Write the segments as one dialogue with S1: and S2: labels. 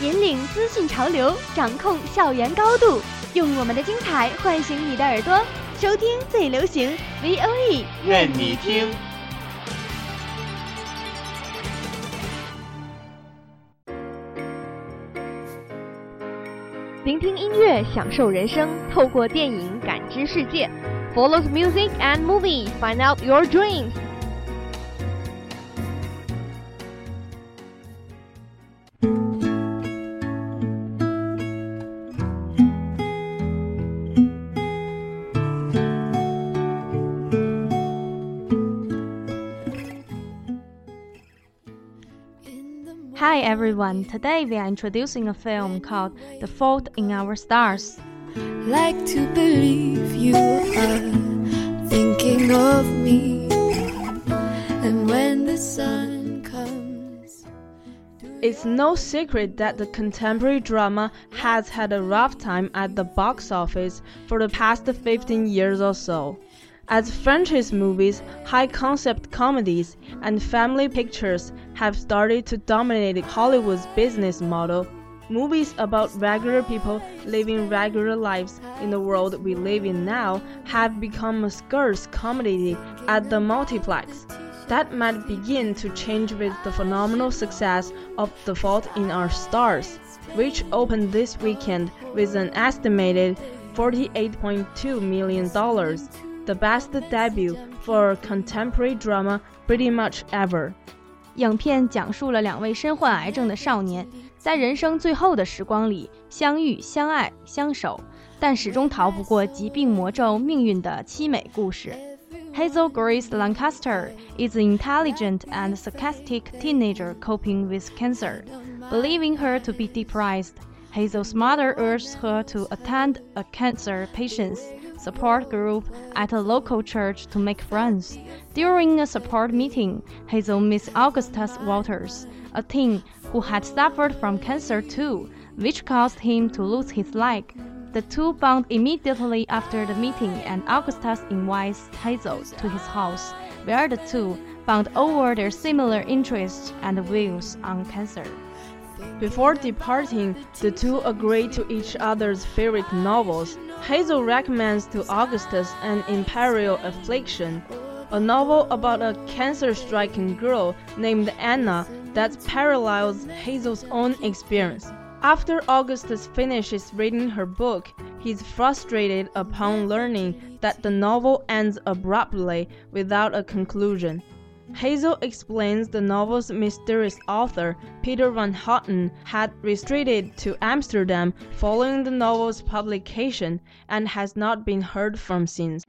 S1: 引领资讯潮流，掌控校园高度，用我们的精彩唤醒你的耳朵，收听最流行 V O E，
S2: 任你听。
S1: 聆听音乐，享受人生，透过电影感知世界。Follow the music and movie, find out your dreams. Hi everyone, today we are introducing a film called The Fault in Our Stars.
S3: like to believe you are thinking of me. And when the sun comes,
S4: It's no secret that the contemporary drama has had a rough time at the box office for the past 15 years or so. As franchise movies, high concept comedies, and family pictures have started to dominate Hollywood's business model, movies about regular people living regular lives in the world we live in now have become a scarce commodity at the multiplex. That might begin to change with the phenomenal success of The Fault in Our Stars, which opened this weekend with an estimated $48.2 million, the best debut for a contemporary drama pretty much ever.
S1: 影片讲述了两位身患癌症的少年，在人生最后的时光里相遇、相爱、相守，但始终逃不过疾病魔咒命运的凄美故事。Hazel Grace Lancaster is an intelligent and sarcastic teenager coping with cancer. Believing her to be depressed, Hazel's mother urges her to attend a cancer patient's support group at a local church to make friends. During a support meeting, Hazel meets Augustus Waters, a teen who had suffered from cancer too, which caused him to lose his leg. The two bond immediately after the meeting, and Augustus invites Hazel to his house, where the two bond over their similar interests and views on cancer.
S4: Before departing, the two agree to each other's favorite novels. Hazel recommends to Augustus An Imperial Affliction, a novel about a cancer stricken girl named Anna that parallels Hazel's own experience. After Augustus finishes reading her book, he's frustrated upon learning that the novel ends abruptly without a conclusion. Hazel explains the novel's mysterious author, Peter Van Houten, had retreated to Amsterdam following the novel's publication and has not been heard from since.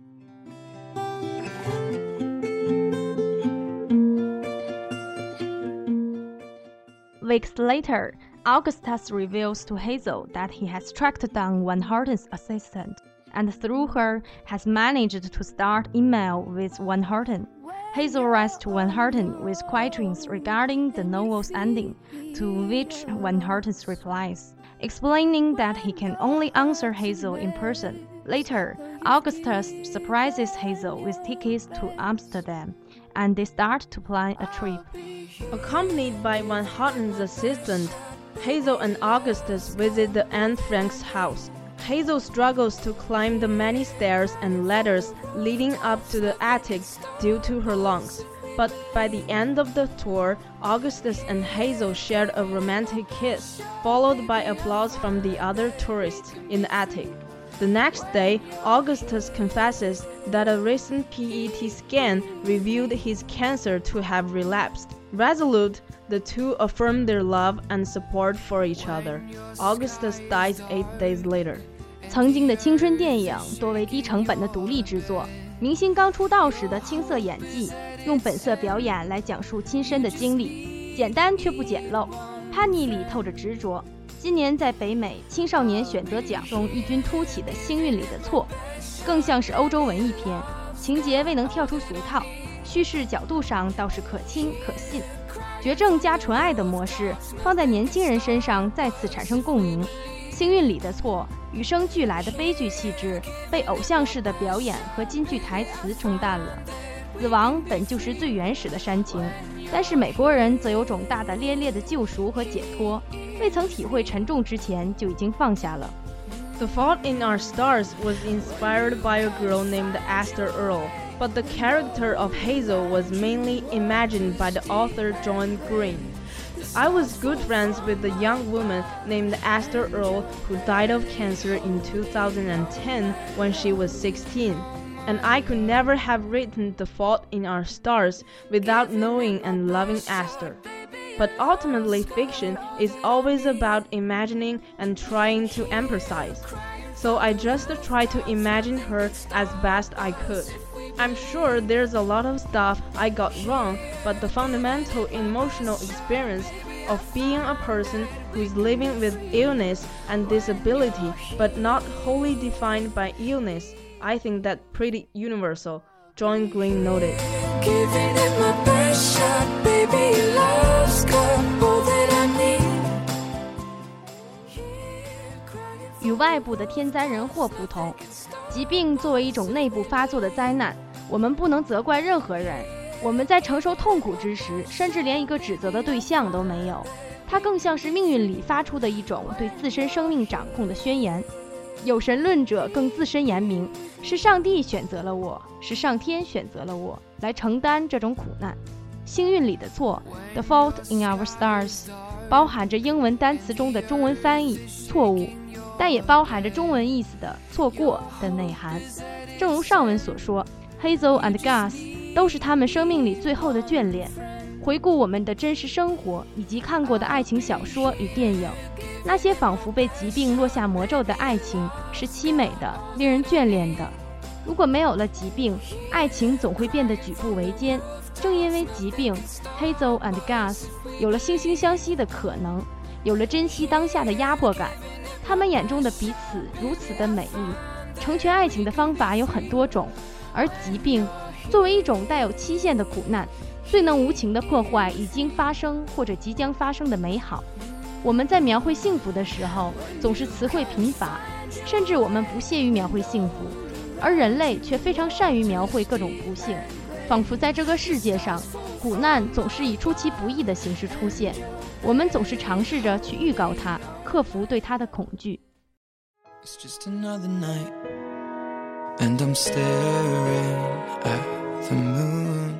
S1: Weeks later, Augustus reveals to Hazel that he has tracked down Van Houten's assistant, and through her has managed to start email with Van Houten. Hazel writes to Van Houten with questions regarding the novel's ending, to which Van Houten replies, explaining that he can only answer Hazel in person. Later, Augustus surprises Hazel with tickets to Amsterdam, and they start to plan a trip.
S4: Accompanied by Van Houten's assistant, Hazel and Augustus visit the Anne Frank's house. Hazel struggles to climb the many stairs and ladders leading up to the attic due to her lungs. But by the end of the tour, Augustus and Hazel shared a romantic kiss, followed by applause from the other tourists in the attic. The next day, Augustus confesses that a recent PET scan revealed his cancer to have relapsed. Resolute, the two affirm their love and support for each other. Augustus dies eight days later.
S1: 曾经的青春电影多为低成本的独立制作，明星刚出道时的青涩演技，用本色表演来讲述亲身的经历，简单却不简陋，叛逆里透着执着。今年在北美青少年选择奖中异军突起的《幸运里的错》，更像是欧洲文艺片，情节未能跳出俗套，叙事角度上倒是可亲可信。绝症加纯爱的模式放在年轻人身上再次产生共鸣。《幸运里的错》与生俱来的悲剧气质被偶像式的表演和金句台词冲淡了。死亡本就是最原始的煽情，但是美国人则有种大大咧咧的救赎和解脱。未曾体会沉重之前，就已经放下了。
S4: The Fault in Our Stars was inspired by a girl named Esther Earle, but the character of Hazel was mainly imagined by the author John Green. I was good friends with a young woman named Esther Earl who died of cancer in 2010 when she was 16. And I could never have written The Fault in Our Stars without knowing and loving Esther. But ultimately, fiction is always about imagining and trying to empathize. So I just tried to imagine her as best I could. I'm sure there's a lot of stuff I got wrong, but the fundamental emotional experience of being a person who is living with illness and disability, but not wholly defined by illness, I think that pretty universal. John Green noted.
S3: Giving it my best shot, baby, your love's got all that I need.
S1: 与外部的天灾人祸不同， 疾病作为一种内部发作的灾难，我们不能责怪任何人。我们在承受痛苦之时，甚至连一个指责的对象都没有。它更像是命运里发出的一种对自身生命掌控的宣言。有神论者更自身言明：是上帝选择了我，是上天选择了我来承担这种苦难。幸运里的错，The Fault in Our Stars，包含着英文单词中的中文翻译“错误”，但也包含着中文意思的“错过”的内涵。正如上文所说，Hazel and Gus 都是他们生命里最后的眷恋。回顾我们的真实生活以及看过的爱情小说与电影，那些仿佛被疾病落下魔咒的爱情是凄美的，令人眷恋的。如果没有了疾病，爱情总会变得举步维艰。正因为疾病，Hazel and Gus 有了惺惺相惜的可能，有了珍惜当下的压迫感。他们眼中的彼此如此的美丽。成全爱情的方法有很多种，而疾病作为一种带有期限的苦难。最能无情地破坏已经发生或者即将发生的美好。我们在描绘幸福的时候，总是词汇贫乏，甚至我们不屑于描绘幸福，而人类却非常善于描绘各种不幸，仿佛在这个世界上，苦难总是以出其不意的形式出现。我们总是尝试着去预告它，克服对它的恐惧。
S5: It's just another night, and I'm staring at the moon.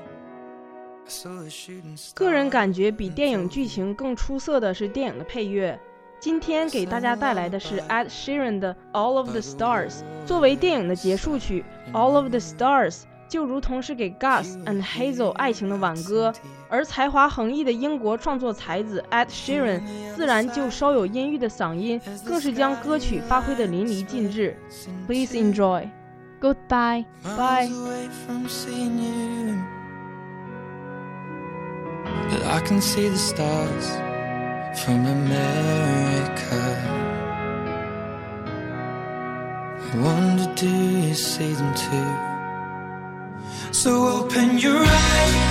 S5: I saw a shooting star.
S4: 个人感觉比电影剧情更出色的是电影的配乐。今天给大家带来的是 Ed Sheeran 的《All of the Stars》，作为电影的结束曲，《All of the Stars》就如同是给 Gus and Hazel 爱情的挽歌。而才华横溢的英国创作才子 Ed Sheeran 自然就稍有阴郁的嗓音，更是将歌曲发挥得淋漓尽致。Please enjoy.
S1: Goodbye.
S4: Bye.
S5: miles away from seeing you. But I can see the stars from America. I wonder, do you see them too? So open your eyes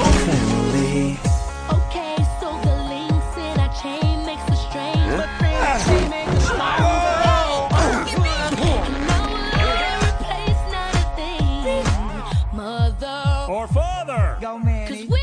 S6: We.